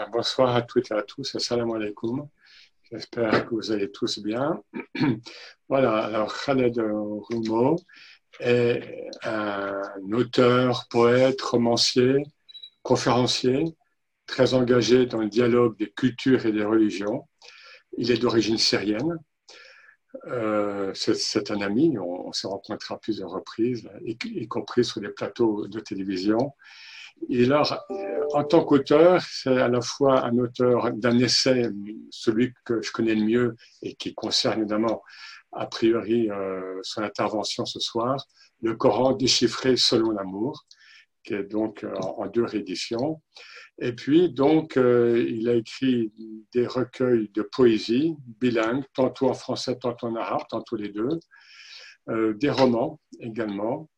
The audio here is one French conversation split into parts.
et bonsoir à toutes et à tous. Assalamu alaikum. J'espère que vous allez tous bien. Voilà, alors Khaled Roumo est un auteur, poète, romancier, conférencier, très engagé dans le dialogue des cultures et des religions. Il est d'origine syrienne. Euh, c'est un ami, on, s'est rencontré à plusieurs reprises, y, compris sur des plateaux de télévision. Et alors, en tant qu'auteur, c'est à la fois un auteur d'un essai, celui que je connais le mieux et qui concerne évidemment, a priori, euh, son intervention ce soir, le Coran déchiffré selon l'amour, qui est donc euh, en, deux rééditions. Et puis, donc, euh, il a écrit des recueils de poésie bilingues, tantôt en français, tantôt en arabe, tantôt les deux, des romans également,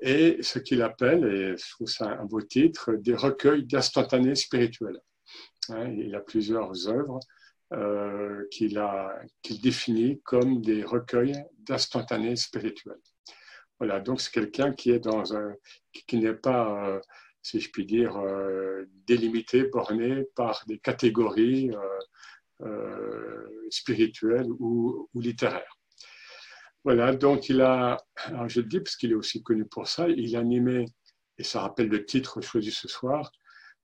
et ce qu'il appelle, et je trouve ça un beau titre, des recueils d'instantanés spirituels. Hein, il a plusieurs œuvres euh, qu'il définit comme des recueils d'instantanés spirituels. Voilà, donc c'est quelqu'un qui est dans un, qui, n'est pas, euh, si je puis dire, euh, délimité, borné par des catégories spirituelles ou littéraires. Voilà, donc il a, je le dis parce qu'il est aussi connu pour ça, il animait, et ça rappelle le titre choisi ce soir,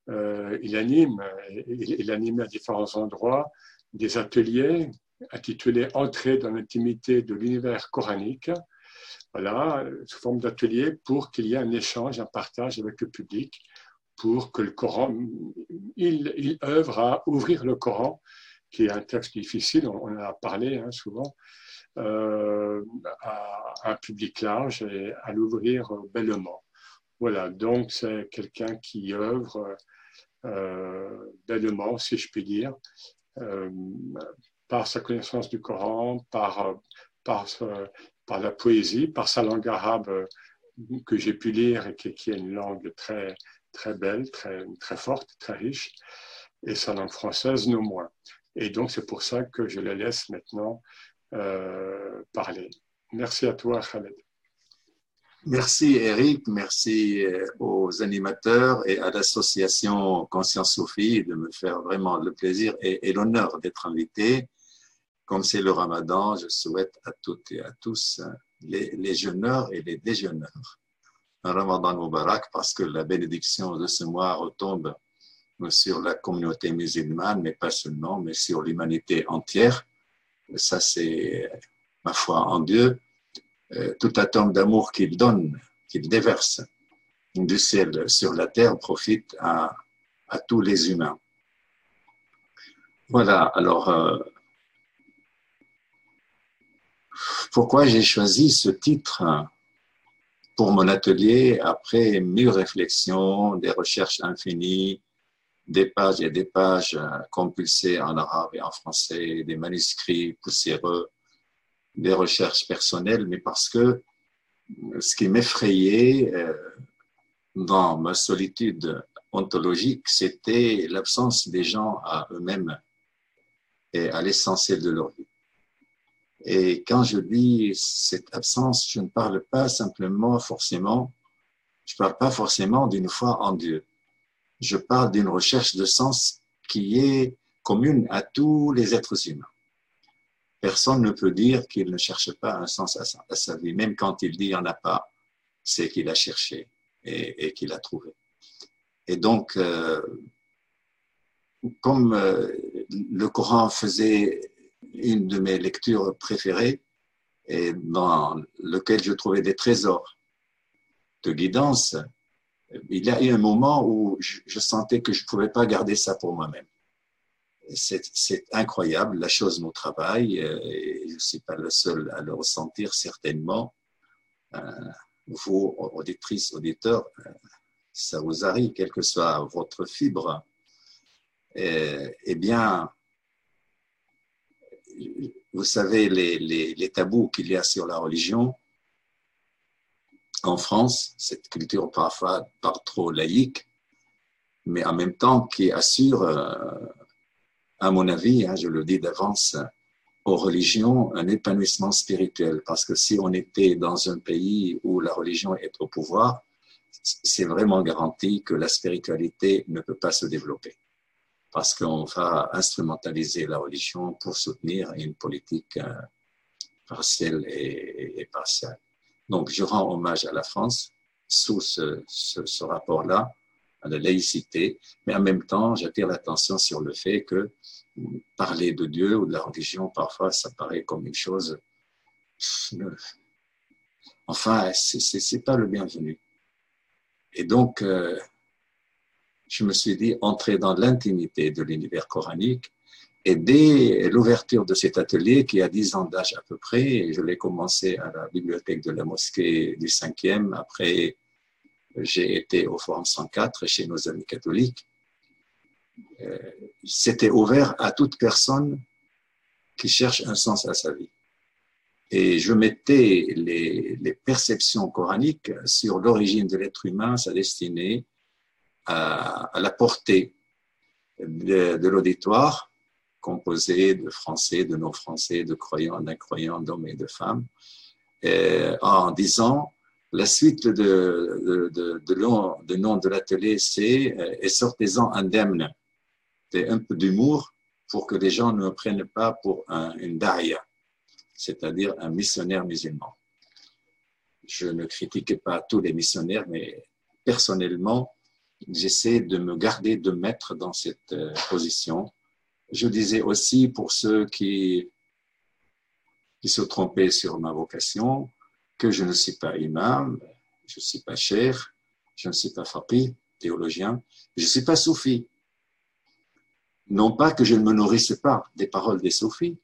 euh, il anime, il, il anime à différents endroits des ateliers intitulés Entrée dans l'intimité de l'univers coranique, voilà, sous forme d'ateliers pour qu'il y ait un échange, un partage avec le public, pour que le Coran, il, il œuvre à ouvrir le Coran, qui est un texte difficile, on en a parlé hein, souvent, euh, à, un public large et à l'ouvrir bellement. Voilà, donc c'est quelqu'un qui œuvre euh, bellement, si je puis dire, euh, par sa connaissance du Coran, par, par, par la poésie, par sa langue arabe que j'ai pu lire et qui, qui, est une langue très, très belle, très, très forte, très riche, et sa langue française non moins. Et donc c'est pour ça que je la laisse maintenant euh, parler. Merci à toi, Khaled. Merci Eric, merci euh, aux animateurs et à l'association Conscience Sophie de me faire vraiment le plaisir et, l'honneur d'être invité. Comme c'est le ramadan, je souhaite à toutes et à tous, les, les jeûneurs et les déjeuneurs, un ramadan Mubarak parce que la bénédiction de ce mois retombe sur la communauté musulmane, mais pas seulement, mais sur l'humanité entière ça c'est ma foi en Dieu, euh, tout atome d'amour qu'il donne, qu'il déverse du ciel sur la terre profite à, tous les humains. Voilà, alors euh, pourquoi j'ai choisi ce titre pour mon atelier après mille réflexions, des recherches infinies, des pages et des pages euh, compulsées en arabe et en français, des manuscrits poussiéreux, des recherches personnelles, mais parce que ce qui m'effrayait euh, dans ma solitude ontologique, c'était l'absence des gens à eux-mêmes et à l'essentiel de leur vie. Et quand je dis cette absence, je ne parle pas simplement forcément, je parle pas forcément d'une foi en Dieu je parle d'une recherche de sens qui est commune à tous les êtres humains. Personne ne peut dire qu'il ne cherche pas un sens à sa, vie, même quand il dit qu'il n'y en a pas, c'est qu'il a cherché et, qu'il a trouvé. Et donc, euh, comme euh, le Coran faisait une de mes lectures préférées, et dans lequel je trouvais des trésors de guidance, il y a eu un moment où je, sentais que je ne pouvais pas garder ça pour moi-même. C'est incroyable, la chose nous travaille, euh, et je ne suis pas le seul à le ressentir certainement. Euh, vous, auditrices, auditeurs, euh, ça vous arrive, quelle que soit votre fibre. eh bien, vous savez les, les tabous qu'il y a sur la religion, en France, cette culture parfois par trop laïque, mais en même temps qui assure, euh, à mon avis, hein, je le dis d'avance, aux religions un épanouissement spirituel. Parce que si on était dans un pays où la religion est au pouvoir, c'est vraiment garanti que la spiritualité ne peut pas se développer. parce qu'on va instrumentaliser la religion pour soutenir une politique euh, partielle et, partielle. Donc, je rends hommage à la France sous ce, ce rapport-là, à la laïcité, mais en même temps, j'attire l'attention sur le fait que parler de Dieu ou de la religion, parfois, ça paraît comme une chose. Enfin, c'est pas le bienvenu. Et donc, euh, je me suis dit, entrer dans l'intimité de l'univers coranique, et dès l'ouverture de cet atelier, qui a 10 ans d'âge à peu près, je l'ai commencé à la bibliothèque de la mosquée du 5e, après j'ai été au Forum 104 chez nos amis catholiques, euh, c'était ouvert à toute personne qui cherche un sens à sa vie. Et je mettais les, perceptions coraniques sur l'origine de l'être humain, sa destinée, à, la portée de l'auditoire, composé de Français, de non-Français, de croyants, d'incroyants, d'hommes et de femmes, et en disant la suite de, de, de, nom, de nom de l'atelier, c'est euh, Et sortez-en indemne un peu d'humour pour que les gens ne me prennent pas pour un, une daria, c'est-à-dire un missionnaire musulman. Je ne critique pas tous les missionnaires, mais personnellement, j'essaie de me garder de mettre dans cette euh, position. Je disais aussi pour ceux qui, se trompaient sur ma vocation, que je ne suis pas imam, je ne suis pas cher, je ne suis pas faqih, théologien, je ne suis pas soufi. Non pas que je ne me nourrisse pas des paroles des soufis,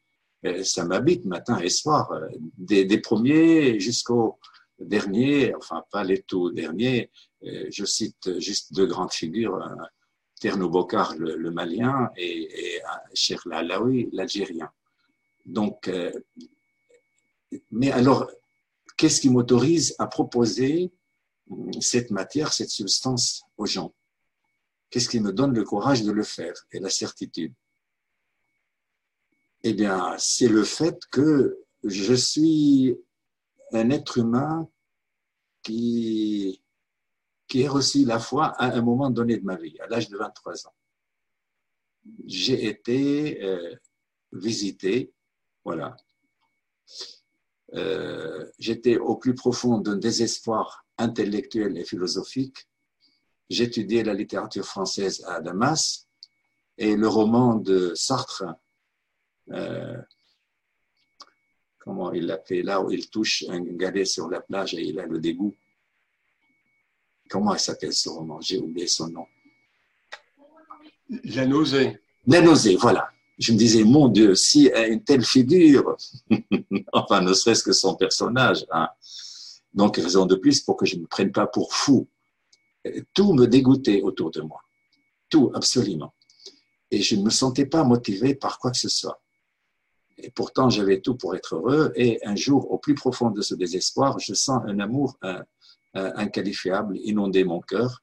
ça m'habite matin et soir, euh, des, premiers jusqu'aux derniers, enfin pas les tout derniers, euh, je cite juste deux grandes figures, Terno Bokar, le, malien, et, et Cheikh Lalaoui, l'algérien. Donc, euh, mais alors, qu'est-ce qui m'autorise à proposer cette matière, cette substance aux gens? Qu'est-ce qui me donne le courage de le faire et la certitude? Eh bien, c'est le fait que je suis un être humain qui, qui a reçu la foi à un moment donné de ma vie, à l'âge de 23 ans. J'ai été euh, visité, voilà. Euh, j'étais au plus profond d'un désespoir intellectuel et philosophique j'étudiais la littérature française à Damas et le roman de Sartre, euh, comment il l'appelait là, où il touche un galet sur la plage et il a le dégoût. Comment s'appelle ce roman J'ai oublié son nom. La nausée. La nausée, voilà. Je me disais, mon Dieu, si une telle figure, enfin, ne serait-ce que son personnage, hein. donc raison de plus pour que je ne me prenne pas pour fou tout me dégoûtait autour de moi. Tout, absolument. Et je ne me sentais pas motivé par quoi que ce soit. Et pourtant, j'avais tout pour être heureux. Et un jour, au plus profond de ce désespoir, je sens un amour inqualifiable inonder mon cœur.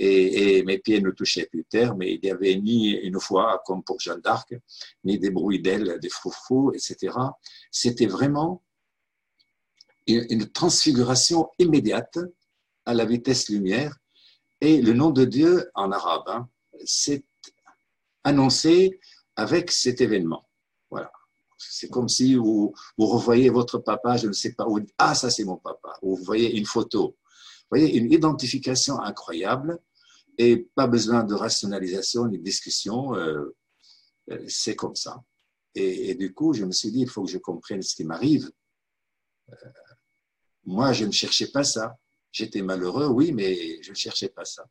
Et, mes pieds ne touchaient plus terre, mais il n'y avait ni une voix comme pour Jeanne d'Arc, ni des bruits d'ailes, des froufrous, etc. C'était vraiment une transfiguration immédiate à la vitesse lumière et le nom de Dieu en arabe, hein, c'est annoncé avec cet événement. Voilà. C'est comme si vous, vous revoyez votre papa, je ne sais pas où, ah, ça c'est mon papa, ou vous voyez une photo. Voyez, une identification incroyable et pas besoin de rationalisation ni de discussion, euh, euh, c'est comme ça. Et, du coup, je me suis dit, il faut que je comprenne ce qui m'arrive. Euh, moi, je ne cherchais pas ça. J'étais malheureux, oui, mais je ne cherchais pas ça.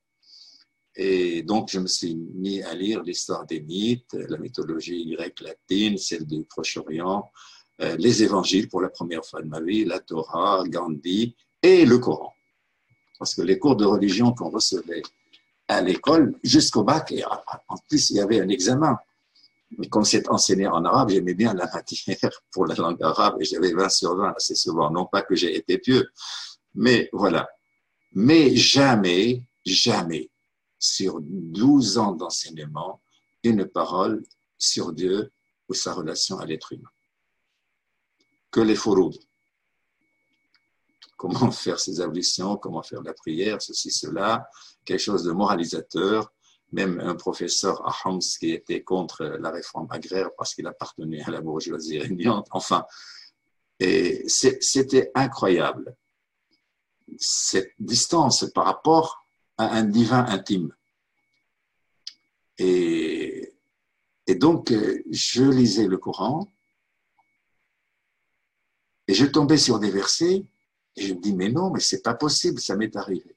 Et donc, je me suis mis à lire l'histoire des mythes, la mythologie grecque latine, celle du Proche-Orient, euh, les évangiles pour la première fois de ma vie, la Torah, Gandhi et le Coran. Parce que les cours de religion qu'on recevait à l'école, jusqu'au bac, et en plus, il y avait un examen. Mais comme c'est enseigné en arabe, j'aimais bien la matière pour la langue arabe et j'avais 20 sur 20 assez souvent. Non pas que j'ai été pieux, mais voilà. Mais jamais, jamais, sur 12 ans d'enseignement, une parole sur Dieu ou sa relation à l'être humain. Que les fouroud. Comment faire ses ablutions, comment faire la prière, ceci, cela, quelque chose de moralisateur, même un professeur à Homs qui était contre la réforme agraire parce qu'il appartenait à la bourgeoisie régnante. Enfin, et c'était incroyable, cette distance par rapport à un divin intime. Et, et donc, je lisais le Coran et je tombais sur des versets et je me dis, mais non, mais c'est pas possible, ça m'est arrivé.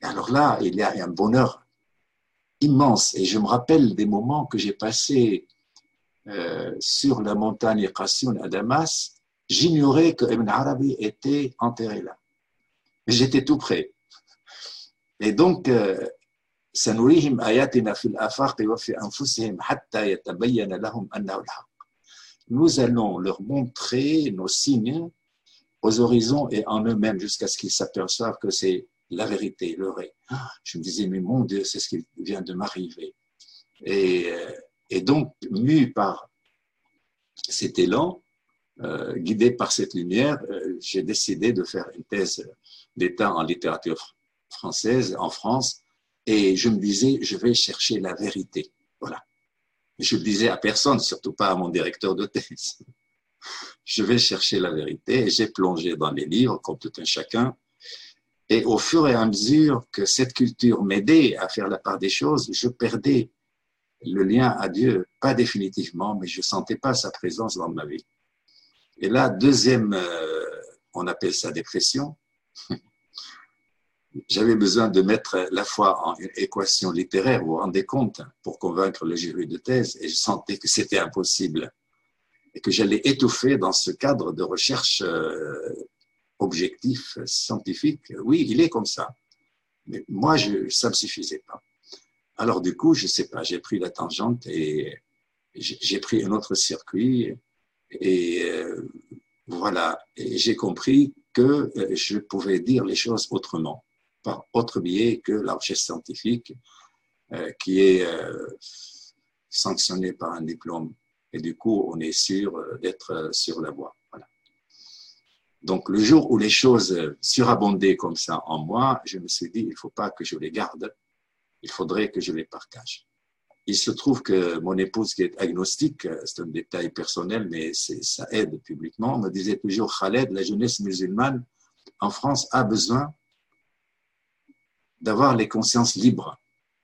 Et alors là, il y a un bonheur immense. Et je me rappelle des moments que j'ai passés euh, sur la montagne Qassioun à Damas. J'ignorais que Ibn Arabi était enterré là. Mais j'étais tout près. Et donc, euh, nous allons leur montrer nos signes aux horizons et en eux-mêmes jusqu'à ce qu'ils s'aperçoivent que c'est la vérité, le vrai. Ah, je me disais, mais mon Dieu, c'est ce qui vient de m'arriver. Et, euh, donc, mu par cet élan, euh, guidé par cette lumière, euh, j'ai décidé de faire une thèse d'État en littérature française en France. Et je me disais, je vais chercher la vérité. Voilà. Je le disais à personne, surtout pas à mon directeur de thèse. Je vais chercher la vérité et j'ai plongé dans les livres, comme tout un chacun, et au fur et à mesure que cette culture m'aidait à faire la part des choses, je perdais le lien à Dieu, pas définitivement, mais je sentais pas sa présence dans ma vie. Et là, deuxième, euh, on appelle ça dépression. J'avais besoin de mettre la foi en équation littéraire, vous vous rendez compte, pour convaincre le jury de thèse, et je sentais que c'était impossible et que j'allais étouffer dans ce cadre de recherche euh, objectif scientifique, oui, il est comme ça. Mais moi, je, ça ne me suffisait pas. Alors du coup, je sais pas, j'ai pris la tangente et j'ai pris un autre circuit et euh, voilà, j'ai compris que euh, je pouvais dire les choses autrement, par autre biais que la recherche scientifique euh, qui est sanctionnée par un diplôme. Et du coup, on est sûr d'être sur la voie. Donc, le jour où les choses surabondaient comme ça en moi, je me suis dit, il ne faut pas que je les garde, il faudrait que je les partage. Il se trouve que mon épouse, qui est agnostique, c'est un détail personnel, mais ça aide publiquement, me disait toujours, Khaled, la jeunesse musulmane en France a besoin d'avoir les consciences libres.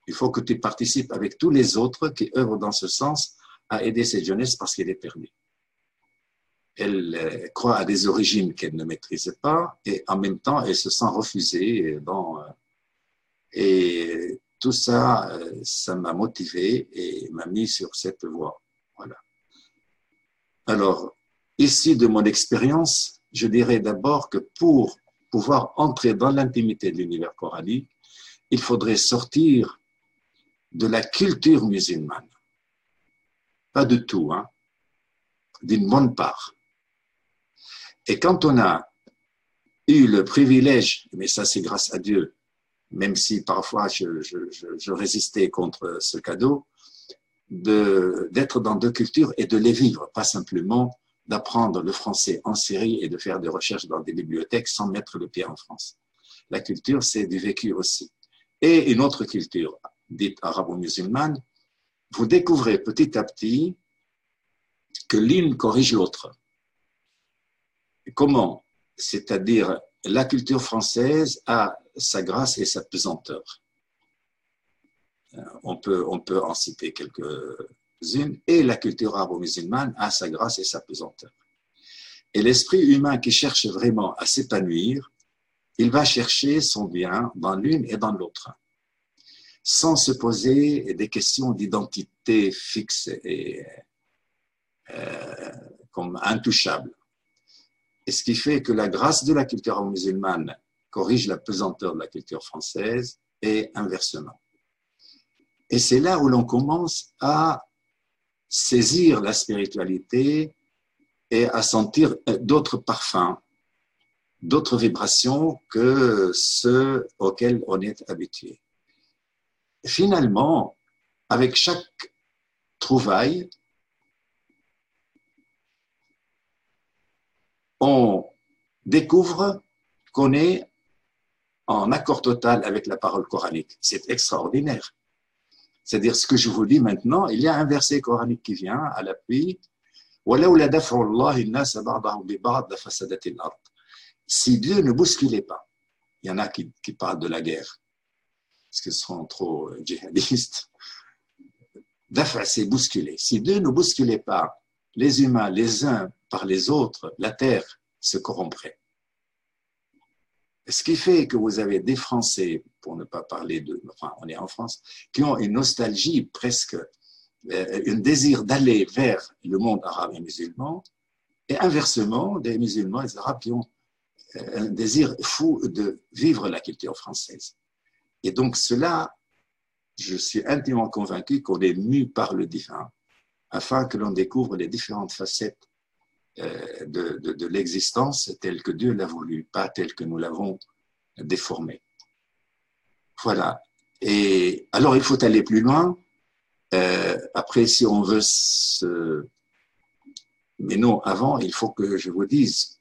Il faut que tu participes avec tous les autres qui œuvrent dans ce sens à aider cette jeunesse parce qu'elle est perdue elle euh, croit à des origines qu'elle ne maîtrise pas et en même temps elle se sent refusée. Dans, euh, et tout ça, euh, ça m'a motivé et m'a mis sur cette voie. Voilà. Alors, ici de mon expérience, je dirais d'abord que pour pouvoir entrer dans l'intimité de l'univers coranique, il faudrait sortir de la culture musulmane. Pas de tout, hein, d'une bonne part. Et quand on a eu le privilège, mais ça c'est grâce à Dieu, même si parfois je, résistais contre ce cadeau, d'être dans deux cultures et de les vivre, pas simplement d'apprendre le français en Syrie et de faire des recherches dans des bibliothèques sans mettre le pied en France. La culture, c'est du vécu aussi. Et une autre culture, dite arabo-musulmane, vous découvrez petit à petit que l'une corrige l'autre. Comment? C'est-à-dire, la culture française a sa grâce et sa pesanteur. Euh, on peut, on peut en citer quelques-unes. Et la culture arabo-musulmane a sa grâce et sa pesanteur. Et l'esprit humain qui cherche vraiment à s'épanouir, il va chercher son bien dans l'une et dans l'autre, sans se poser des questions d'identité fixe et euh, comme intouchable. Et ce qui fait que la grâce de la culture musulmane corrige la pesanteur de la culture française et inversement. Et c'est là où l'on commence à saisir la spiritualité et à sentir d'autres parfums, d'autres vibrations que ceux auxquels on est habitué. Finalement, avec chaque trouvaille, on découvre qu'on est en accord total avec la parole coranique. C'est extraordinaire. C'est-à-dire ce que je vous dis maintenant, il y a un verset coranique qui vient à l'appui. Si Dieu ne bousculait pas, il y en a qui, qui parlent de la guerre, parce qu'ils sont trop djihadistes. Dafa, c'est bousculer. Si Dieu ne bousculait pas les humains les uns par les autres, la terre se corromprait. Ce qui fait que vous avez des Français, pour ne pas parler de, enfin, on est en France, qui ont une nostalgie presque, euh, un désir d'aller vers le monde arabe et musulman, et inversement, des musulmans et des arabes qui ont euh, un désir fou de vivre la culture française. Et donc cela, je suis intimement convaincu qu'on est mu par le divin, afin que l'on découvre les différentes facettes euh, de, de, l'existence telle que Dieu l'a voulu, pas telle que nous l'avons déformée. Voilà. Et alors, il faut aller plus loin. Euh, après, si on veut se... Mais non, avant, il faut que je vous dise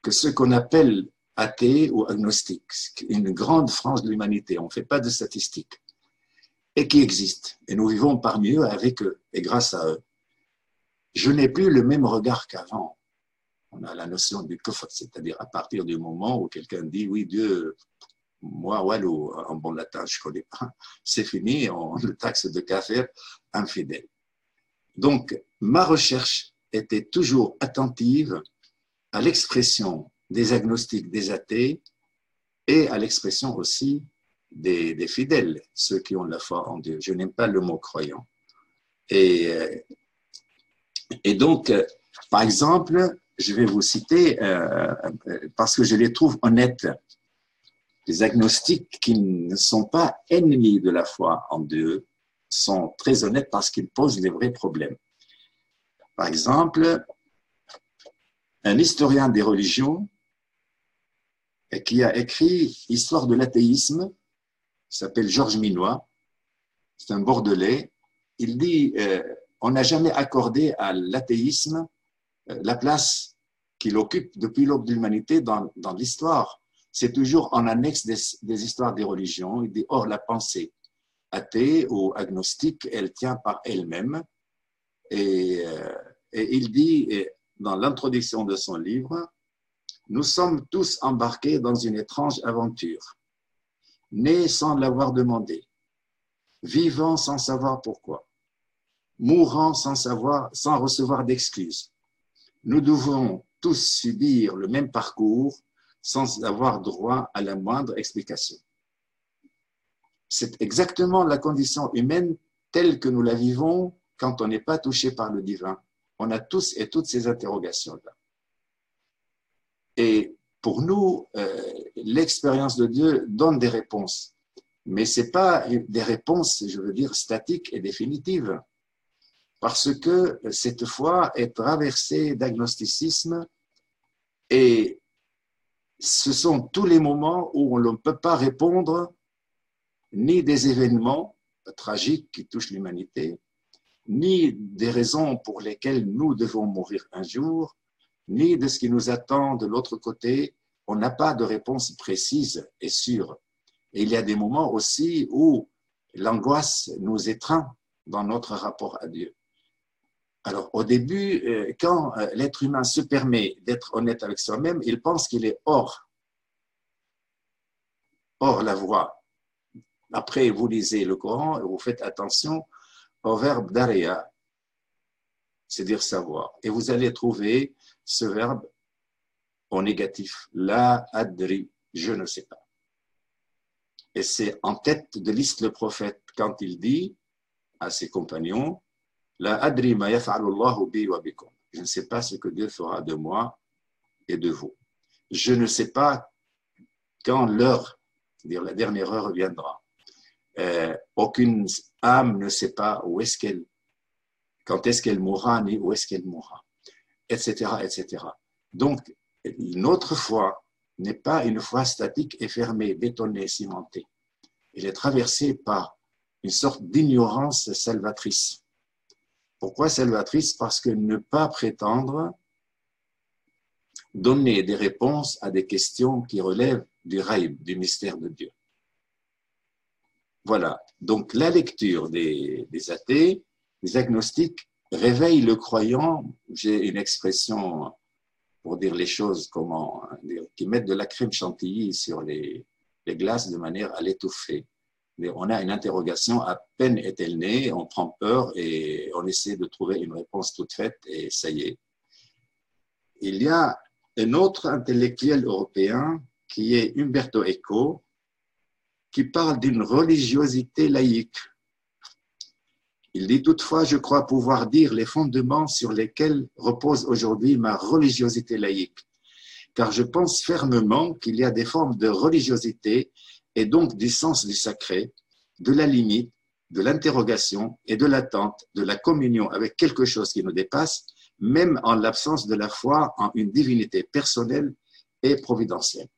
que ce qu'on appelle athée ou agnostique, une grande frange de l'humanité, on ne fait pas de statistiques, et qui existe. Et nous vivons parmi eux avec eux et grâce à eux je n'ai plus le même regard qu'avant. On a la notion du kufr, c'est-à-dire à partir du moment où quelqu'un dit oui, Dieu, moi, walou, en bon latin, je ne connais pas, c'est fini, on le taxe de kafir infidèle. Donc, ma recherche était toujours attentive à l'expression des agnostiques, des athées, et à l'expression aussi des, fidèles, ceux qui ont la foi en Dieu. Je n'aime pas le mot croyant. Et euh, et donc, euh, par exemple, je vais vous citer, euh, parce que je les trouve honnêtes, les agnostiques qui ne sont pas ennemis de la foi en Dieu sont très honnêtes parce qu'ils posent les vrais problèmes. Par exemple, un historien des religions qui a écrit Histoire de l'athéisme, s'appelle Georges Minois, c'est un Bordelais, il dit euh, on n'a jamais accordé à l'athéisme euh, la place qu'il occupe depuis l'aube de l'humanité dans, l'histoire. C'est toujours en annexe des, histoires des religions. Il dit, or, la pensée athée ou agnostique, elle tient par elle-même. Et, euh, et, il dit, dans l'introduction de son livre, nous sommes tous embarqués dans une étrange aventure, nés sans l'avoir demandé, vivant sans savoir pourquoi mourant sans savoir, sans recevoir d'excuses. Nous devons tous subir le même parcours sans avoir droit à la moindre explication. C'est exactement la condition humaine telle que nous la vivons quand on n'est pas touché par le divin. On a tous et toutes ces interrogations-là. Et pour nous, euh, l'expérience de Dieu donne des réponses, mais ce n'est pas des réponses, je veux dire, statiques et définitives. Parce que cette foi est traversée d'agnosticisme et ce sont tous les moments où on ne peut pas répondre ni des événements tragiques qui touchent l'humanité, ni des raisons pour lesquelles nous devons mourir un jour, ni de ce qui nous attend de l'autre côté. On n'a pas de réponse précise et sûre. Et il y a des moments aussi où l'angoisse nous étreint dans notre rapport à Dieu. Alors, au début, euh, quand euh, l'être humain se permet d'être honnête avec soi-même, il pense qu'il est hors, hors la voie. Après, vous lisez le Coran et vous faites attention au verbe daria, c'est dire savoir. Et vous allez trouver ce verbe au négatif, la adri, je ne sais pas. Et c'est en tête de liste le prophète quand il dit à ses compagnons, je ne sais pas ce que Dieu fera de moi et de vous. Je ne sais pas quand l'heure, c'est-à-dire la dernière heure viendra. Euh, aucune âme ne sait pas où est-ce qu'elle, quand est-ce qu'elle mourra, ni où est-ce qu'elle mourra, etc.. Donc, notre foi n'est pas une foi statique et fermée, bétonnée, cimentée. Elle est traversée par une sorte d'ignorance salvatrice. Pourquoi salvatrice? Parce que ne pas prétendre donner des réponses à des questions qui relèvent du rêve, du mystère de Dieu. Voilà. Donc, la lecture des, des athées, des agnostiques, réveille le croyant. J'ai une expression pour dire les choses, comment qui mettent de la crème chantilly sur les, glaces de manière à l'étouffer. On a une interrogation, à peine est-elle née, on prend peur et on essaie de trouver une réponse toute faite et ça y est. Il y a un autre intellectuel européen qui est Umberto Eco, qui parle d'une religiosité laïque. Il dit toutefois, je crois pouvoir dire les fondements sur lesquels repose aujourd'hui ma religiosité laïque, car je pense fermement qu'il y a des formes de religiosité et donc du sens du sacré, de la limite, de l'interrogation et de l'attente, de la communion avec quelque chose qui nous dépasse, même en l'absence de la foi en une divinité personnelle et providentielle.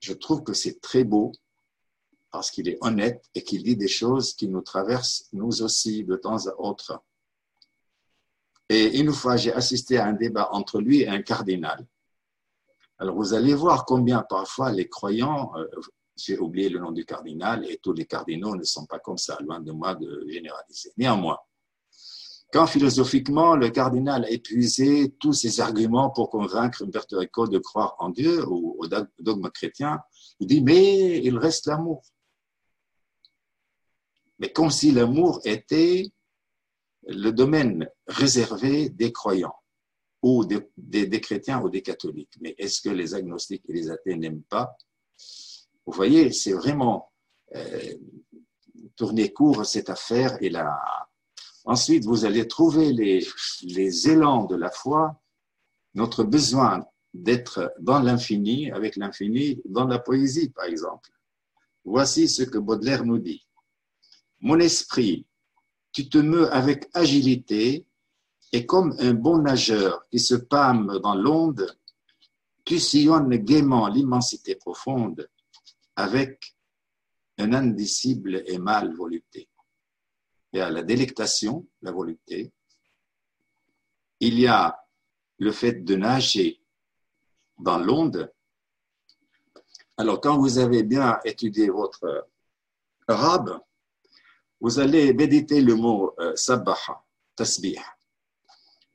Je trouve que c'est très beau parce qu'il est honnête et qu'il dit des choses qui nous traversent, nous aussi, de temps à autre. Et une fois, j'ai assisté à un débat entre lui et un cardinal. Alors, vous allez voir combien parfois les croyants, euh, j'ai oublié le nom du cardinal, et tous les cardinaux ne sont pas comme ça, loin de moi de généraliser. Néanmoins, quand philosophiquement le cardinal a épuisé tous ses arguments pour convaincre Umberto Eco de croire en Dieu ou au dogme chrétien, il dit mais il reste l'amour mais comme si l'amour était le domaine réservé des croyants ou des, chrétiens ou des catholiques. Mais est-ce que les agnostiques et les athées n'aiment pas? Vous voyez, c'est vraiment euh, tourner court cette affaire et là. Ensuite, vous allez trouver les, les élans de la foi, notre besoin d'être dans l'infini, avec l'infini, dans la poésie, par exemple. Voici ce que Baudelaire nous dit. Mon esprit, tu te meus avec agilité et comme un bon nageur qui se pâme dans l'onde, tu sillonnes gaiement l'immensité profonde avec un indicible et mâle volupté. Il y a la délectation, la volupté. Il y a le fait de nager dans l'onde. Alors, quand vous avez bien étudié votre arabe, vous allez méditer le mot euh, sabaha, tasbih.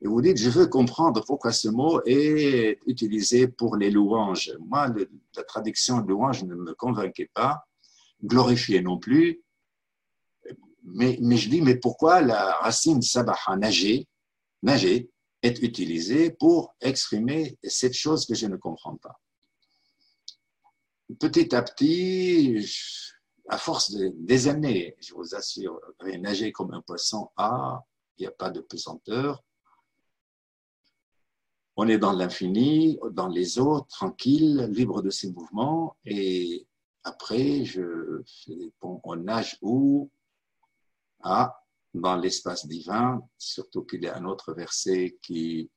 Et vous dites, je veux comprendre pourquoi ce mot est utilisé pour les louanges. Moi, la traduction louange ne me convainquait pas, glorifier non plus. Mais, mais je dis, mais pourquoi la racine sabaha, nager, nager, est utilisée pour exprimer cette chose que je ne comprends pas? Petit à petit, à force des années, je vous assure, nager comme un poisson, ah, il n'y a pas de pesanteur. On est dans l'infini, dans les eaux, tranquille, libre de ses mouvements. Et après, je on nage où? Ah, dans l'espace divin, surtout qu'il y a un autre verset qui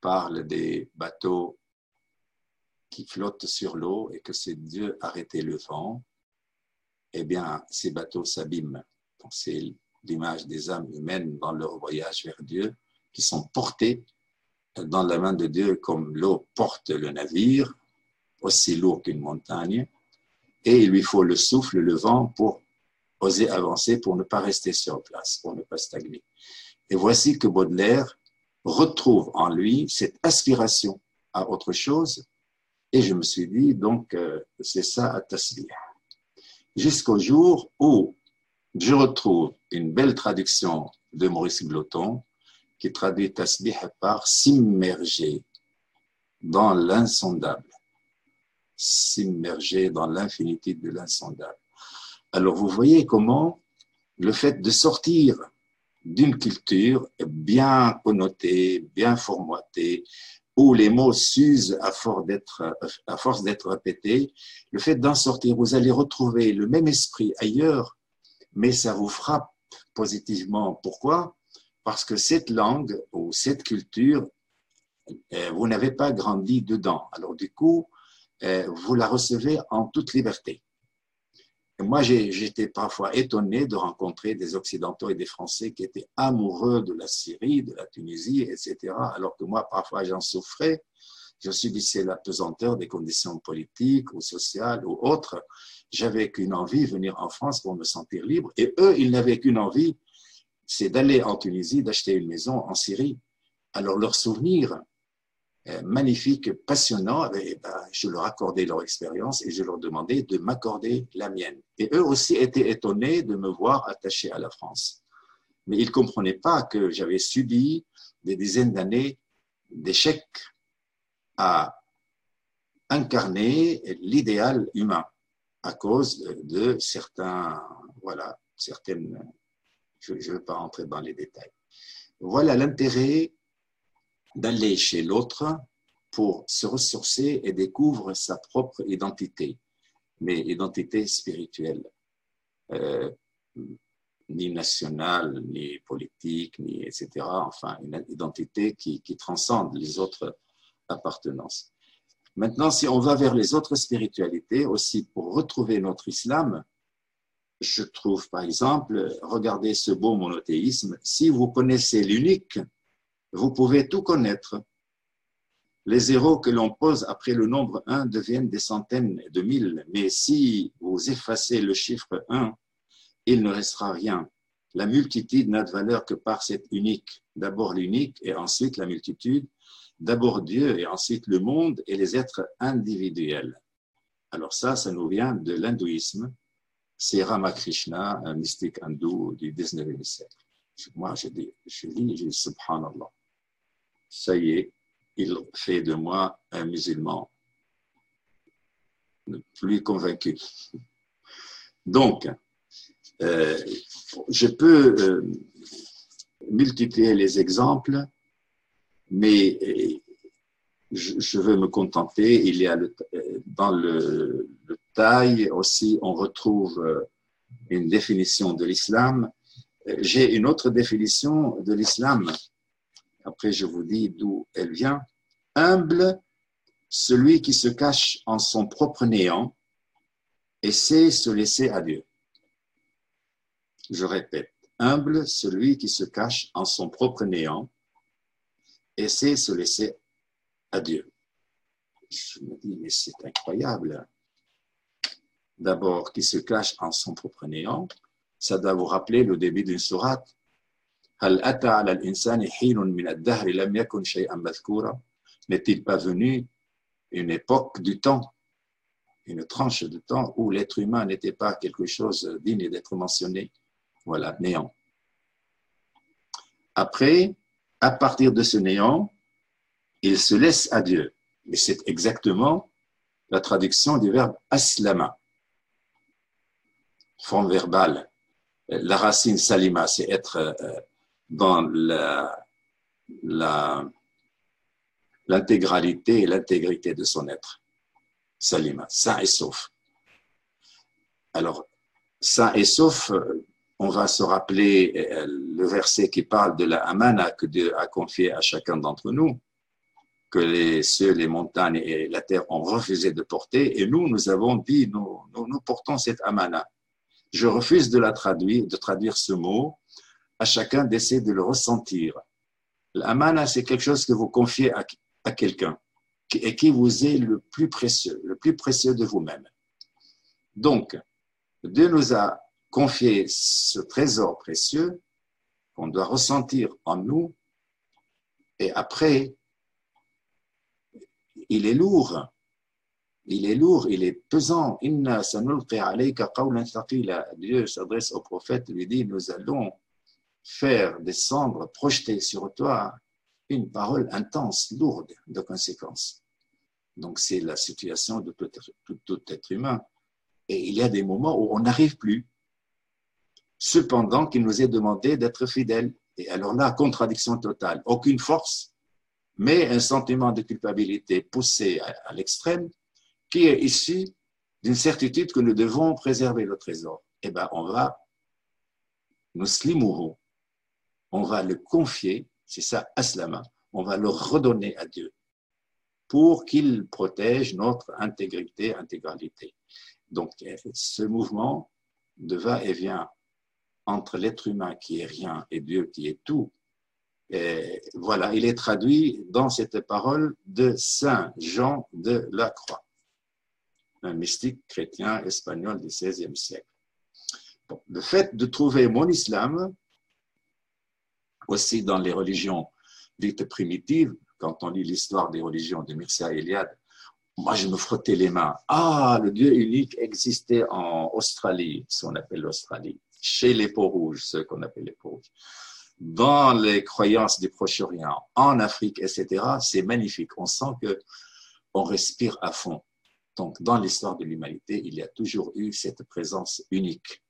parle des bateaux qui flottent sur l'eau et que c'est Dieu arrêter le vent eh bien, ces bateaux s'abîment. C'est l'image des âmes humaines dans leur voyage vers Dieu, qui sont portées dans la main de Dieu comme l'eau porte le navire, aussi lourd qu'une montagne, et il lui faut le souffle, le vent pour oser avancer, pour ne pas rester sur place, pour ne pas stagner. Et voici que Baudelaire retrouve en lui cette aspiration à autre chose, et je me suis dit, donc, euh, c'est ça à tasbih jusqu'au jour où je retrouve une belle traduction de Maurice Gloton qui traduit tasbih par s'immerger dans l'insondable, s'immerger dans l'infinité de l'insondable. Alors vous voyez comment le fait de sortir d'une culture bien connotée, bien formatée, où les mots s'usent à force d'être, à force d'être répétés, le fait d'en sortir, vous allez retrouver le même esprit ailleurs, mais ça vous frappe positivement. Pourquoi? Parce que cette langue ou cette culture, euh, vous n'avez pas grandi dedans. Alors du coup, euh, vous la recevez en toute liberté moi, j'étais parfois étonné de rencontrer des Occidentaux et des Français qui étaient amoureux de la Syrie, de la Tunisie, etc. Alors que moi, parfois, j'en souffrais. je subissais la pesanteur des conditions politiques ou sociales ou autres. J'avais qu'une envie, venir en France pour me sentir libre. Et eux, ils n'avaient qu'une envie, c'est d'aller en Tunisie, d'acheter une maison en Syrie. Alors leur souvenir euh, magnifique, passionnant, eh ben, je leur accordais leur expérience et je leur demandais de m'accorder la mienne. Et eux aussi étaient étonnés de me voir attaché à la France. Mais ils ne comprenaient pas que j'avais subi des dizaines d'années d'échecs à incarner l'idéal humain à cause de certains, voilà, certaines, je ne veux pas entrer dans les détails. Voilà l'intérêt d'aller chez l'autre pour se ressourcer et découvrir sa propre identité, mais identité spirituelle, euh, ni nationale, ni politique, ni etc. Enfin, une identité qui, qui transcende les autres appartenances. Maintenant, si on va vers les autres spiritualités aussi pour retrouver notre islam, je trouve par exemple, regardez ce beau monothéisme, si vous connaissez l'unique, vous pouvez tout connaître. Les zéros que l'on pose après le nombre 1 deviennent des centaines de mille, mais si vous effacez le chiffre 1, il ne restera rien. La multitude n'a de valeur que par cette unique. D'abord l'unique et ensuite la multitude. D'abord Dieu et ensuite le monde et les êtres individuels. Alors ça, ça nous vient de l'hindouisme. C'est Ramakrishna, un mystique hindou du 19e siècle. Moi, je, dis, je lis, je dis Subhanallah. Ça y est, il fait de moi un musulman plus convaincu. Donc, euh, je peux euh, multiplier les exemples, mais euh, je, veux me contenter. Il y a dans le, le taille aussi, on retrouve une définition de l'islam. J'ai une autre définition de l'islam. Après, je vous dis d'où elle vient. Humble, celui qui se cache en son propre néant et sait se laisser à Dieu. Je répète, humble celui qui se cache en son propre néant et sait se laisser à Dieu. Je me dis, mais c'est incroyable. D'abord, qui se cache en son propre néant, ça doit vous rappeler le début d'une sourate. N'est-il pas venu une époque du temps, une tranche de temps où l'être humain n'était pas quelque chose digne d'être mentionné voilà, néant. Après, à partir de ce néant, il se laisse à Dieu. Mais c'est exactement la traduction du verbe aslama. Forme verbale. La racine salima, c'est être euh, dans l'intégralité et l'intégrité de son être. Salima, sain et sauf. Alors, sain et sauf, euh, on va se rappeler euh, le verset qui parle de la amana que Dieu a confié à chacun d'entre nous, que les cieux, les montagnes et la terre ont refusé de porter, et nous, nous avons dit, nous, nous, portons cette amana. Je refuse de la traduire, de traduire ce mot, à chacun d'essayer de le ressentir. L'amana, c'est quelque chose que vous confiez à, à quelqu'un et qui vous est le plus précieux, le plus précieux de vous-même. Donc, Dieu nous a confier ce trésor précieux qu'on doit ressentir en nous, et après, il est lourd. Il est lourd, il est pesant. Inna Dieu s'adresse au prophète, lui dit, nous allons faire descendre, projeter sur toi une parole intense, lourde de conséquences. Donc c'est la situation de tout, être humain. Et il y a des moments où on n'arrive plus. Cependant qu'il nous est demandé d'être fidèles. Et alors là, contradiction totale. Aucune force, mais un sentiment de culpabilité poussé à, l'extrême qui est issu d'une certitude que nous devons préserver le trésor. Eh bien, on va nous slimouhou, on va le confier, c'est ça, aslama, on va le redonner à Dieu pour qu'il protège notre intégrité, intégralité. Donc, ce mouvement de va-et-vient entre l'être humain qui est rien et Dieu qui est tout, voilà, il est traduit dans cette parole de Saint Jean de la Croix, un mystique chrétien espagnol du XVIe siècle. le fait de trouver mon islam, aussi dans les religions dites primitives, quand on lit l'histoire des religions de Mircea Eliade, moi je me frottais les mains. Ah, le Dieu unique existait en Australie, ce qu'on appelle l'Australie, chez les peaux rouges, ce qu'on appelle les peaux rouges dans les croyances du Proche-Orient, en Afrique, etc., c'est magnifique. On sent que on respire à fond. Donc, dans l'histoire de l'humanité, il y a toujours eu cette présence unique.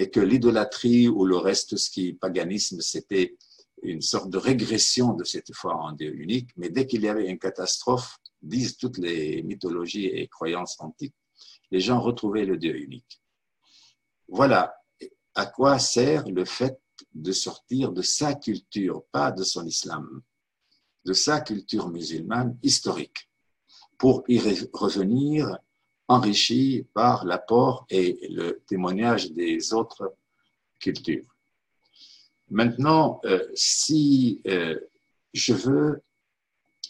Et que l'idolâtrie ou le reste, ce qui est paganisme, c'était une sorte de régression de cette foi en Dieu unique. Mais dès qu'il y avait une catastrophe, disent toutes les mythologies et croyances antiques, les gens retrouvaient le Dieu unique. Voilà à quoi sert le fait de sortir de sa culture, pas de son islam, de sa culture musulmane historique, pour y revenir enrichi par l'apport et le témoignage des autres cultures. Maintenant, euh, si euh, je veux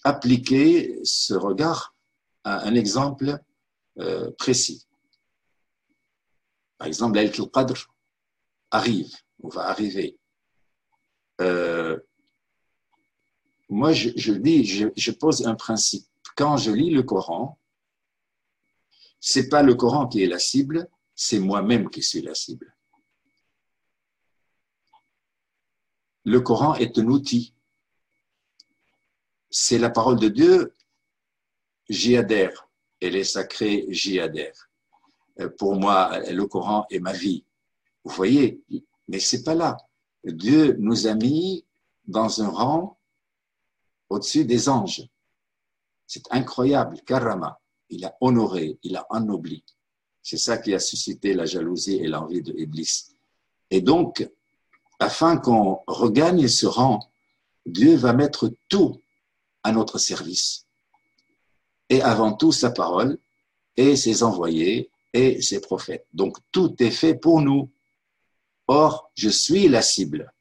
appliquer ce regard à un exemple euh, précis, par exemple, l'Al-Qadr arrive on va arriver. Moi, je, dis, je, pose un principe. Quand je lis le Coran, c'est pas le Coran qui est la cible, c'est moi-même qui suis la cible. Le Coran est un outil. C'est la parole de Dieu, j'y adhère. Elle est sacrée, j'y adhère. Euh, pour moi, le Coran est ma vie. Vous voyez, mais c'est pas là. Dieu nous a mis dans un rang au-dessus des anges. C'est incroyable, Karama. Il a honoré, il a ennobli. C'est ça qui a suscité la jalousie et l'envie de Iblis. Et donc, afin qu'on regagne ce rang, Dieu va mettre tout à notre service. Et avant tout, sa parole, et ses envoyés, et ses prophètes. Donc, tout est fait pour nous. Or, je suis la cible.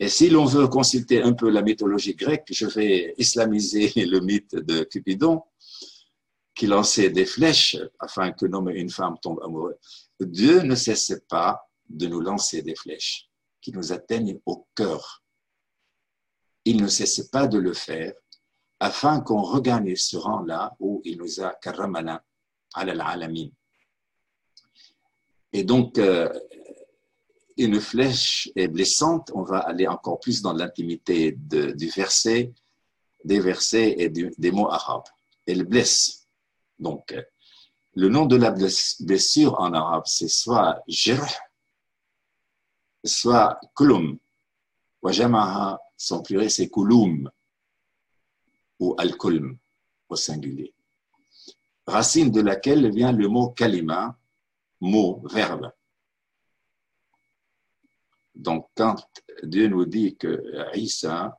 Et si l'on veut consulter un peu la mythologie grecque, je vais islamiser le mythe de Cupidon, qui lançait des flèches afin que l'homme et une femme tombent amoureux. Dieu ne cesse pas de nous lancer des flèches qui nous atteignent au cœur. Il ne cesse pas de le faire afin qu'on regagne ce rang-là où il nous a karamana al-alamin. Et donc, euh, une flèche est blessante, on va aller encore plus dans l'intimité du verset, des versets et des mots arabes. Elle blesse. Donc, le nom de la blessure en arabe, c'est soit jirh, soit kulum. Wajamaha, son pluriel, c'est kulum ou al-kulm au singulier. Racine de laquelle vient le mot kalima, mot, verbe. Donc, quand Dieu nous dit que Isa,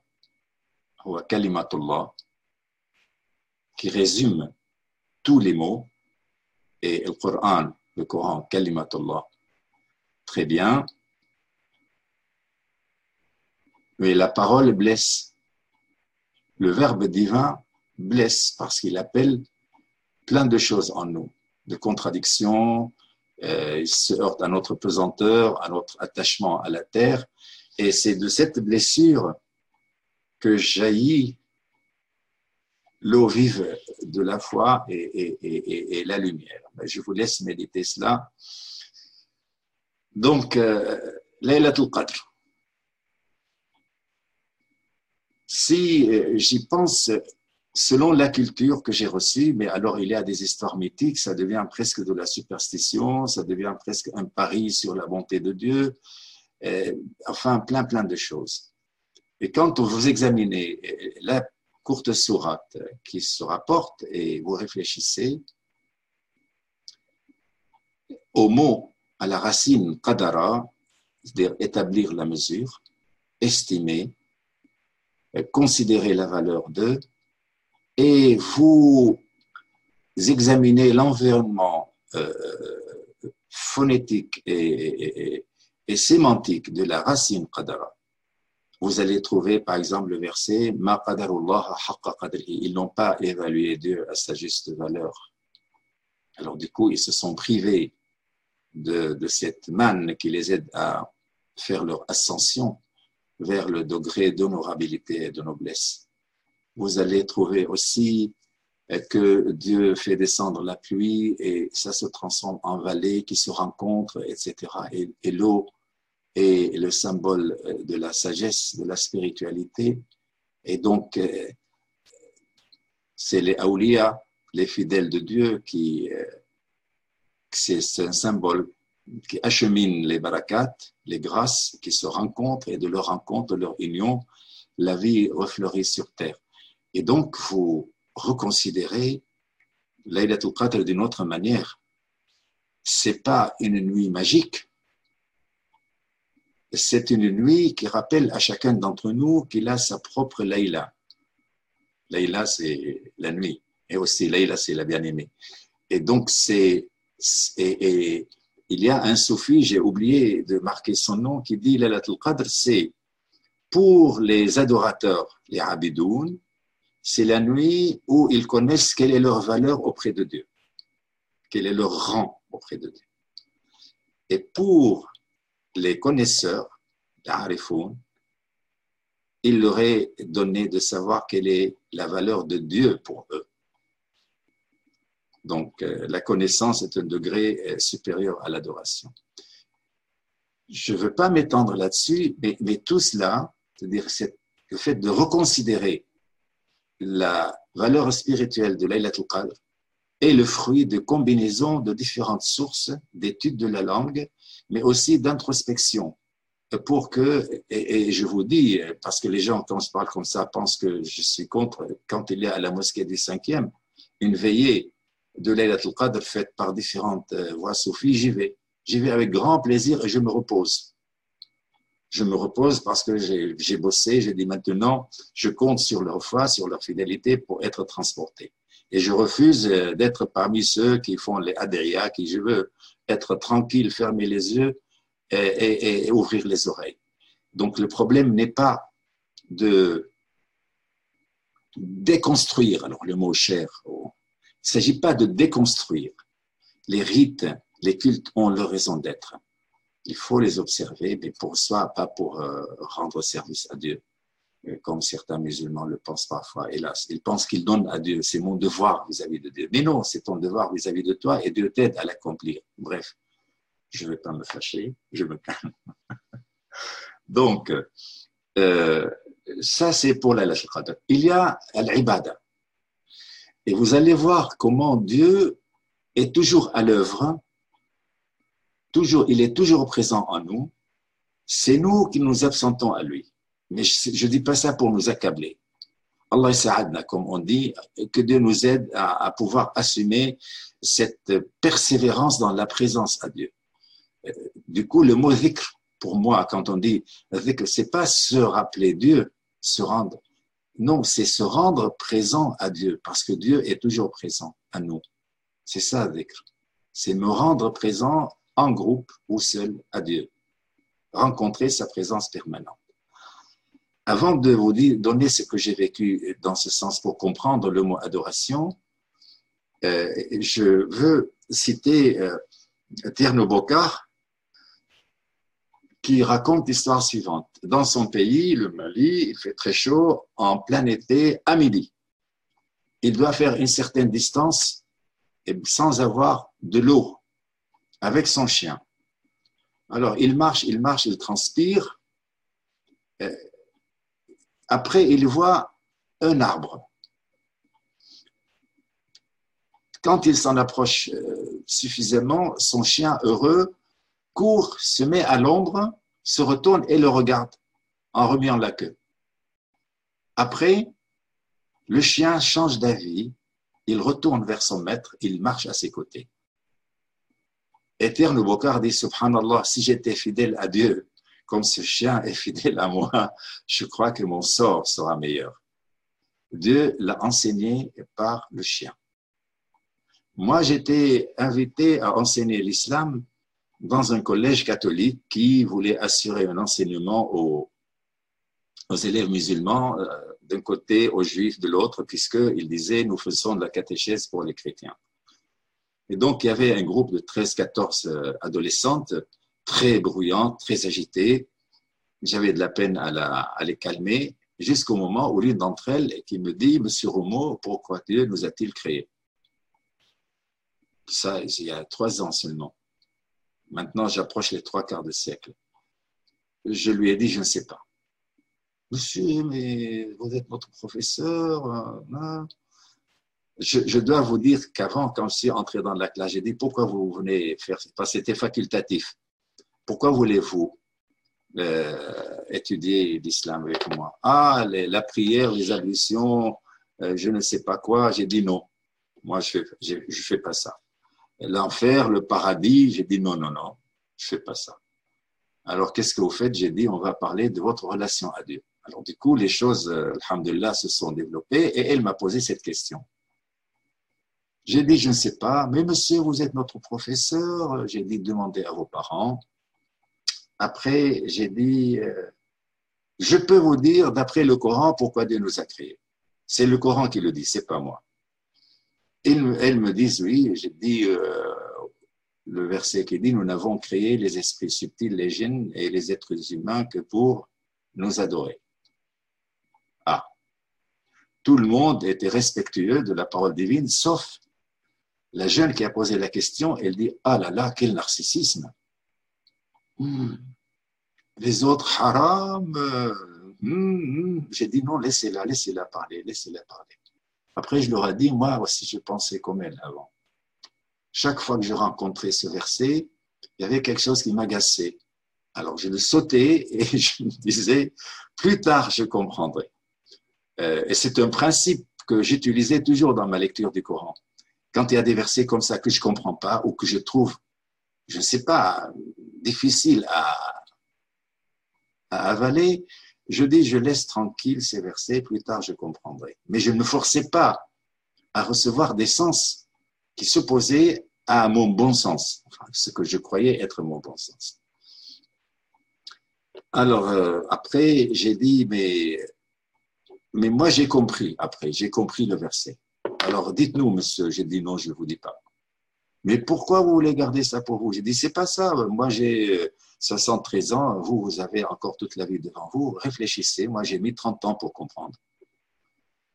ou Kalimatullah, qui résume tous les mots, et le Coran, le Coran, Kalimatullah, très bien, mais la parole blesse. Le verbe divin blesse parce qu'il appelle plein de choses en nous, de contradictions, euh, il se heurte à notre pesanteur, à notre attachement à la terre. Et c'est de cette blessure que jaillit l'eau vive de la foi et, la lumière. Je vous laisse méditer cela. Donc, euh, Laylatul Qadr. Si euh, j'y pense selon la culture que j'ai reçue, mais alors il y a des histoires mythiques, ça devient presque de la superstition, ça devient presque un pari sur la bonté de Dieu, enfin plein plein de choses. Et quand vous examinez la courte sourate qui se rapporte et vous réfléchissez au mot, à la racine qadara, c'est-à-dire établir la mesure, estimer, considérer la valeur de, et vous examinez l'environnement euh, phonétique et, sémantique de la racine qadara, vous allez trouver par exemple le verset Ma Ils n'ont pas évalué Dieu à sa juste valeur. Alors du coup, ils se sont privés de, de cette manne qui les aide à faire leur ascension vers le degré d'honorabilité et de noblesse. Vous allez trouver aussi que Dieu fait descendre la pluie et ça se transforme en vallée qui se rencontrent, etc. Et, l'eau est le symbole de la sagesse, de la spiritualité. Et donc, euh, c'est les Aoulia, les fidèles de Dieu, qui, euh, c'est un symbole qui achemine les barakats, les grâces qui se rencontrent et de leur rencontre, leur union, la vie refleurit sur terre. Et donc, vous reconsidérer Laylatul Qadr d'une autre manière. C'est pas une nuit magique. C'est une nuit qui rappelle à chacun d'entre nous qu'il a sa propre Layla. Layla, c'est la nuit. Et aussi, Layla, c'est la bien-aimée. Et donc, c'est, et, il y a un soufi, j'ai oublié de marquer son nom, qui dit Laylatul Qadr, c'est pour les adorateurs, les abidoun, c'est la nuit où ils connaissent quelle est leur valeur auprès de Dieu, quel est leur rang auprès de Dieu. Et pour les connaisseurs, l'arifoun, il leur est donné de savoir quelle est la valeur de Dieu pour eux. Donc, euh, la connaissance est un degré euh, supérieur à l'adoration. Je ne veux pas m'étendre là-dessus, mais, mais, tout cela, c'est-à-dire le fait de reconsidérer la valeur spirituelle de Laylatul Qadr est le fruit de combinaisons de différentes sources d'études de la langue, mais aussi d'introspection. Pour que, et, je vous dis, parce que les gens, quand je parle comme ça, pensent que je suis contre, quand il y a à la mosquée du cinquième, une veillée de Laylatul Qadr faite par différentes euh, voix soufis, j'y vais. J'y vais avec grand plaisir et je me repose je me repose parce que j'ai bossé, j'ai dit maintenant, je compte sur leur foi, sur leur fidélité pour être transporté. Et je refuse euh, d'être parmi ceux qui font les adéria, qui je veux être tranquille, fermer les yeux et, ouvrir les oreilles. Donc le problème n'est pas de déconstruire, alors le mot cher, oh, il ne s'agit pas de déconstruire. Les rites, les cultes ont leur raison d'être il faut les observer, mais pour soi, pas pour euh, rendre service à Dieu, comme certains musulmans le pensent parfois, hélas. Ils pensent qu'ils donnent à Dieu, c'est mon devoir vis-à-vis de Dieu. Mais non, c'est ton devoir vis-à-vis de toi et Dieu t'aide à l'accomplir. Bref, je ne vais pas me fâcher, je me calme. Donc, euh, ça c'est pour la Qadr. Il y a l'ibada. Et vous allez voir comment Dieu est toujours à l'œuvre toujours, il est toujours présent en nous. C'est nous qui nous absentons à lui. Mais je ne dis pas ça pour nous accabler. Allah sa'adna, comme on dit, que Dieu nous aide à, pouvoir assumer cette persévérance dans la présence à Dieu. Euh, du coup, le mot dhikr, pour moi, quand on dit dhikr, c'est pas se rappeler Dieu, se rendre. Non, c'est se rendre présent à Dieu, parce que Dieu est toujours présent à nous. C'est ça, dhikr. C'est me rendre présent en groupe ou seul à Dieu. Rencontrer sa présence permanente. Avant de vous donner ce que j'ai vécu dans ce sens pour comprendre le mot adoration, euh, je veux citer euh, Tierno Bokar qui raconte l'histoire suivante. Dans son pays, le Mali, il fait très chaud en plein été à midi. Il doit faire une certaine distance sans avoir de l'eau avec son chien. Alors, il marche, il marche, il transpire. Après, il voit un arbre. Quand il s'en approche euh, suffisamment, son chien heureux court, se met à l'ombre, se retourne et le regarde en remuant la queue. Après, le chien change d'avis, il retourne vers son maître, il marche à ses côtés. Éterne Bokar dit Subhanallah, si j'étais fidèle à Dieu, comme ce chien est fidèle à moi, je crois que mon sort sera meilleur. Dieu l'a enseigné par le chien. Moi, j'étais invité à enseigner l'islam dans un collège catholique qui voulait assurer un enseignement aux, élèves musulmans euh, d'un côté, aux juifs de l'autre, puisqu'ils disaient nous faisons de la catéchèse pour les chrétiens. Et donc, il y avait un groupe de 13-14 euh, adolescentes très bruyantes, très agitées. J'avais de la peine à, les calmer, jusqu'au moment où l'une d'entre elles qui me dit Monsieur Romo, pourquoi Dieu nous a-t-il créés? Ça, il y a trois ans seulement. Maintenant, j'approche les trois quarts de siècle. Je lui ai dit Je ne sais pas. Monsieur, mais vous êtes notre professeur. Euh, hein. Je, dois vous dire qu'avant, quand je suis entré dans la classe, j'ai dit pourquoi vous venez faire Parce que c'était facultatif. Pourquoi voulez-vous euh, étudier l'islam avec moi? Ah, la prière, les ablutions, euh, je ne sais pas quoi. J'ai dit non. Moi, je ne fais, pas ça. L'enfer, le paradis, j'ai dit non, non, non, je fais pas ça. Alors, qu'est-ce que vous faites? J'ai dit, on va parler de votre relation à Dieu. Alors du coup, les choses, euh, alhamdulillah, se sont développées et elle m'a posé cette question. J'ai dit, je ne sais pas, mais monsieur, vous êtes notre professeur. J'ai dit, demandez à vos parents. Après, j'ai dit, euh, je peux vous dire, d'après le Coran, pourquoi Dieu nous a créés. C'est le Coran qui le dit, c'est pas moi. Elles, elles me disent, oui, j'ai dit, euh, le verset qui dit, nous n'avons créé les esprits subtils, les djinns et les êtres humains que pour nous adorer. Ah, tout le monde était respectueux de la parole divine, sauf la jeune qui a posé la question, elle dit Ah là là, quel narcissisme hmm. Les autres haram. Euh, hmm, hmm. J'ai dit non, laissez-la, laissez-la parler, laissez-la parler. Après, je leur ai dit Moi aussi, je pensais comme elle avant. Chaque fois que je rencontrais ce verset, il y avait quelque chose qui m'agaçait. Alors, je le sautais et je me disais Plus tard, je comprendrai. Euh, et c'est un principe que j'utilisais toujours dans ma lecture du Coran. Quand il y a des versets comme ça que je comprends pas ou que je trouve, je ne sais pas, difficile à, avaler, je dis, je laisse tranquille ces versets, plus tard je comprendrai. Mais je ne me forçais pas à recevoir des sens qui s'opposaient à mon bon sens, ce que je croyais être mon bon sens. Alors, euh, après, j'ai dit, mais mais moi, j'ai compris après, j'ai compris le verset. Alors, dites-nous, monsieur. J'ai dit non, je ne vous dis pas. Mais pourquoi vous voulez garder ça pour vous? J'ai dit, c'est pas ça. Moi, j'ai 73 ans. Vous, vous avez encore toute la vie devant vous. Réfléchissez. Moi, j'ai mis 30 ans pour comprendre.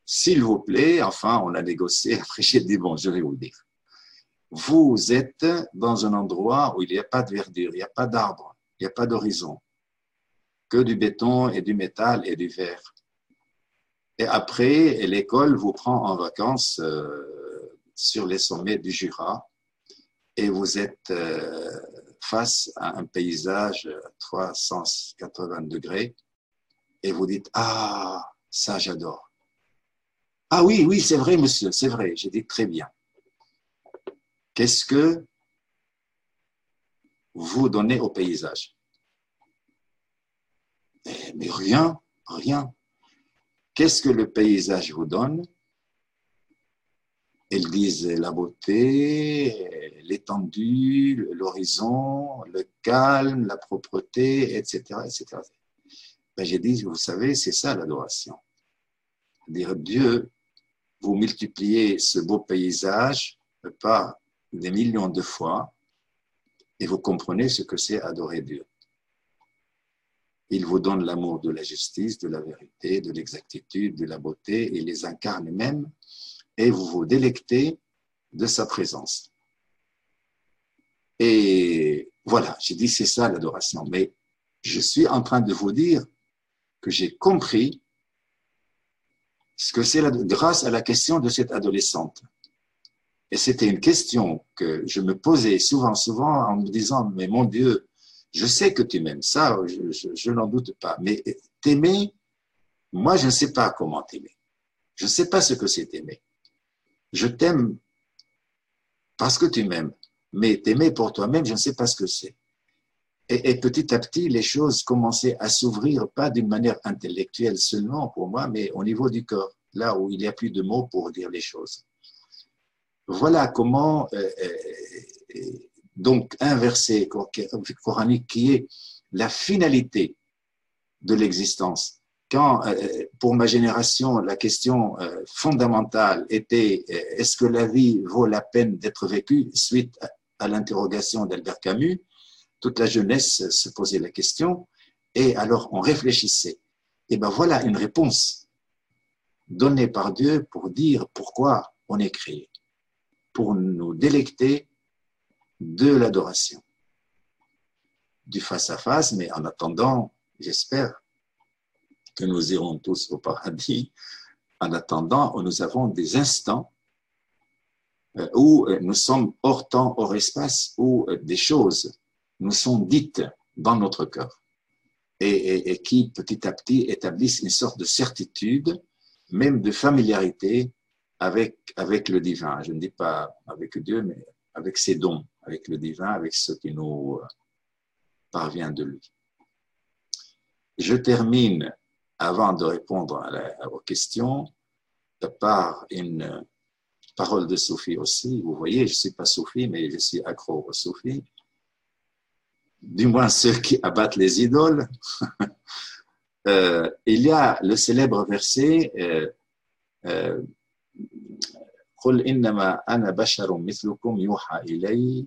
S'il vous plaît, enfin, on a négocié. Après, j'ai dit, bon, je vais vous le dire. Vous êtes dans un endroit où il n'y a pas de verdure, il n'y a pas d'arbres, il n'y a pas d'horizon, que du béton et du métal et du verre. Et après, l'école vous prend en vacances euh, sur les sommets du Jura et vous êtes euh, face à un paysage 380 degrés et vous dites Ah, ça j'adore. Ah oui, oui, c'est vrai, monsieur, c'est vrai. J'ai dit très bien. Qu'est-ce que vous donnez au paysage? Eh, Mais rien, rien. Qu'est-ce que le paysage vous donne? Elles disent la beauté, l'étendue, l'horizon, le calme, la propreté, etc. etc. Ben, J'ai dit, vous savez, c'est ça l'adoration. Dire Dieu, vous multipliez ce beau paysage par des millions de fois et vous comprenez ce que c'est adorer Dieu. Il vous donne l'amour de la justice, de la vérité, de l'exactitude, de la beauté, et les incarne même, et vous vous délectez de sa présence. Et voilà, j'ai dit c'est ça l'adoration, mais je suis en train de vous dire que j'ai compris ce que c'est grâce à la question de cette adolescente. Et c'était une question que je me posais souvent, souvent en me disant, mais mon Dieu, je sais que tu m'aimes, ça, je, n'en doute pas. Mais t'aimer, moi, je ne sais pas comment t'aimer. Je ne sais pas ce que c'est t'aimer. Je t'aime parce que tu m'aimes. Mais t'aimer pour toi-même, je ne sais pas ce que c'est. Et, et, petit à petit, les choses commençaient à s'ouvrir, pas d'une manière intellectuelle seulement pour moi, mais au niveau du corps, là où il n'y a plus de mots pour dire les choses. Voilà comment euh, euh, donc un verset coranique qui est la finalité de l'existence, quand, euh, pour ma génération, la question euh, fondamentale était euh, est-ce que la vie vaut la peine d'être vécue suite à, l'interrogation d'Albert Camus, toute la jeunesse se posait la question et alors on réfléchissait. Et ben voilà une réponse donnée par Dieu pour dire pourquoi on est créé, pour nous délecter de l'adoration, du face à face, mais en attendant, j'espère, que nous irons tous au paradis. En attendant, nous avons des instants euh, où euh, nous sommes hors temps, hors espace, où euh, des choses nous sont dites dans notre cœur et, qui petit à petit établissent une sorte de certitude, même de familiarité avec, avec le divin. Je ne dis pas avec Dieu, mais avec ses dons, avec le divin, avec ce qui nous parvient de lui. Je termine avant de répondre à aux questions, par une parole de Sophie aussi. Vous voyez, je ne suis pas Sophie, mais je suis accro au Sophie. Du moins ceux qui abattent les idoles. euh, il y a le célèbre verset euh, euh, قل إنما أنا بشر مثلكم يوحى إلي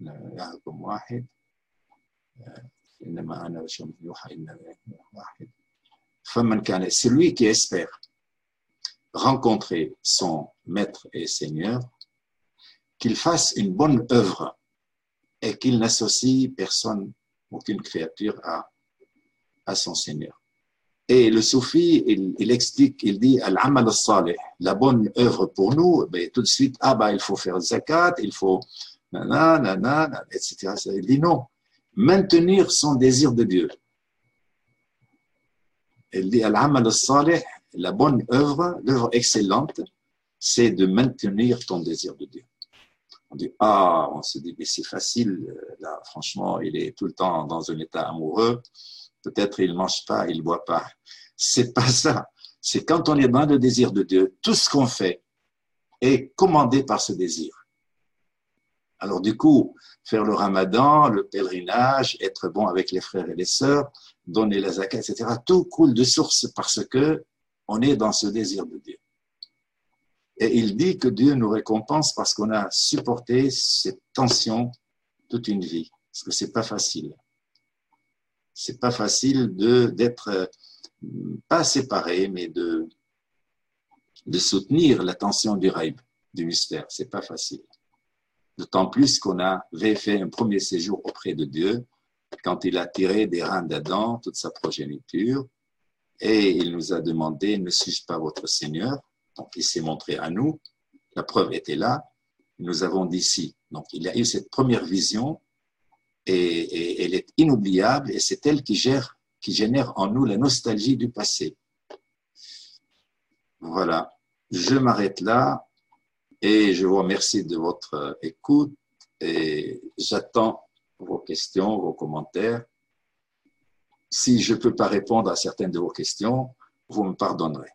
إلهكم واحد إنما أنا بشر يوحى إنما واحد فمن كان celui qui espère rencontrer son maître et seigneur qu'il fasse une bonne œuvre et qu'il n'associe personne aucune créature à, à son seigneur et le soufi, il, il, explique, il dit Al-amal al-salih, la bonne œuvre pour nous, ben, tout de suite, ah bah, il faut faire zakat, il faut nanana, etc. Il dit non, maintenir son désir de Dieu. Il dit Al-amal la bonne œuvre, l'œuvre excellente, c'est de maintenir ton désir de Dieu. On dit, ah, on se dit, mais c'est facile, là, franchement, il est tout le temps dans un état amoureux, peut-être il mange pas, il boit pas. C'est pas ça. C'est quand on est dans le désir de Dieu, tout ce qu'on fait est commandé par ce désir. Alors du coup, faire le ramadan, le pèlerinage, être bon avec les frères et les sœurs, donner la zakat, etc., tout coule de source parce que on est dans ce désir de Dieu. Et il dit que Dieu nous récompense parce qu'on a supporté cette tension toute une vie. Parce que c'est pas facile. C'est pas facile de d'être pas séparé, mais de de soutenir la tension du rêve, du mystère. C'est pas facile. D'autant plus qu'on avait fait un premier séjour auprès de Dieu quand il a tiré des reins d'Adam toute sa progéniture et il nous a demandé ne suis-je pas votre Seigneur? Donc il s'est montré à nous, la preuve était là, nous avons dit si. Donc il a eu cette première vision et, elle est inoubliable et c'est elle qui, gère, qui génère en nous la nostalgie du passé. Voilà, je m'arrête là. Et je vous remercie de votre écoute et j'attends vos questions, vos commentaires. Si je ne peux pas répondre à certaines de vos questions, vous me pardonnerez.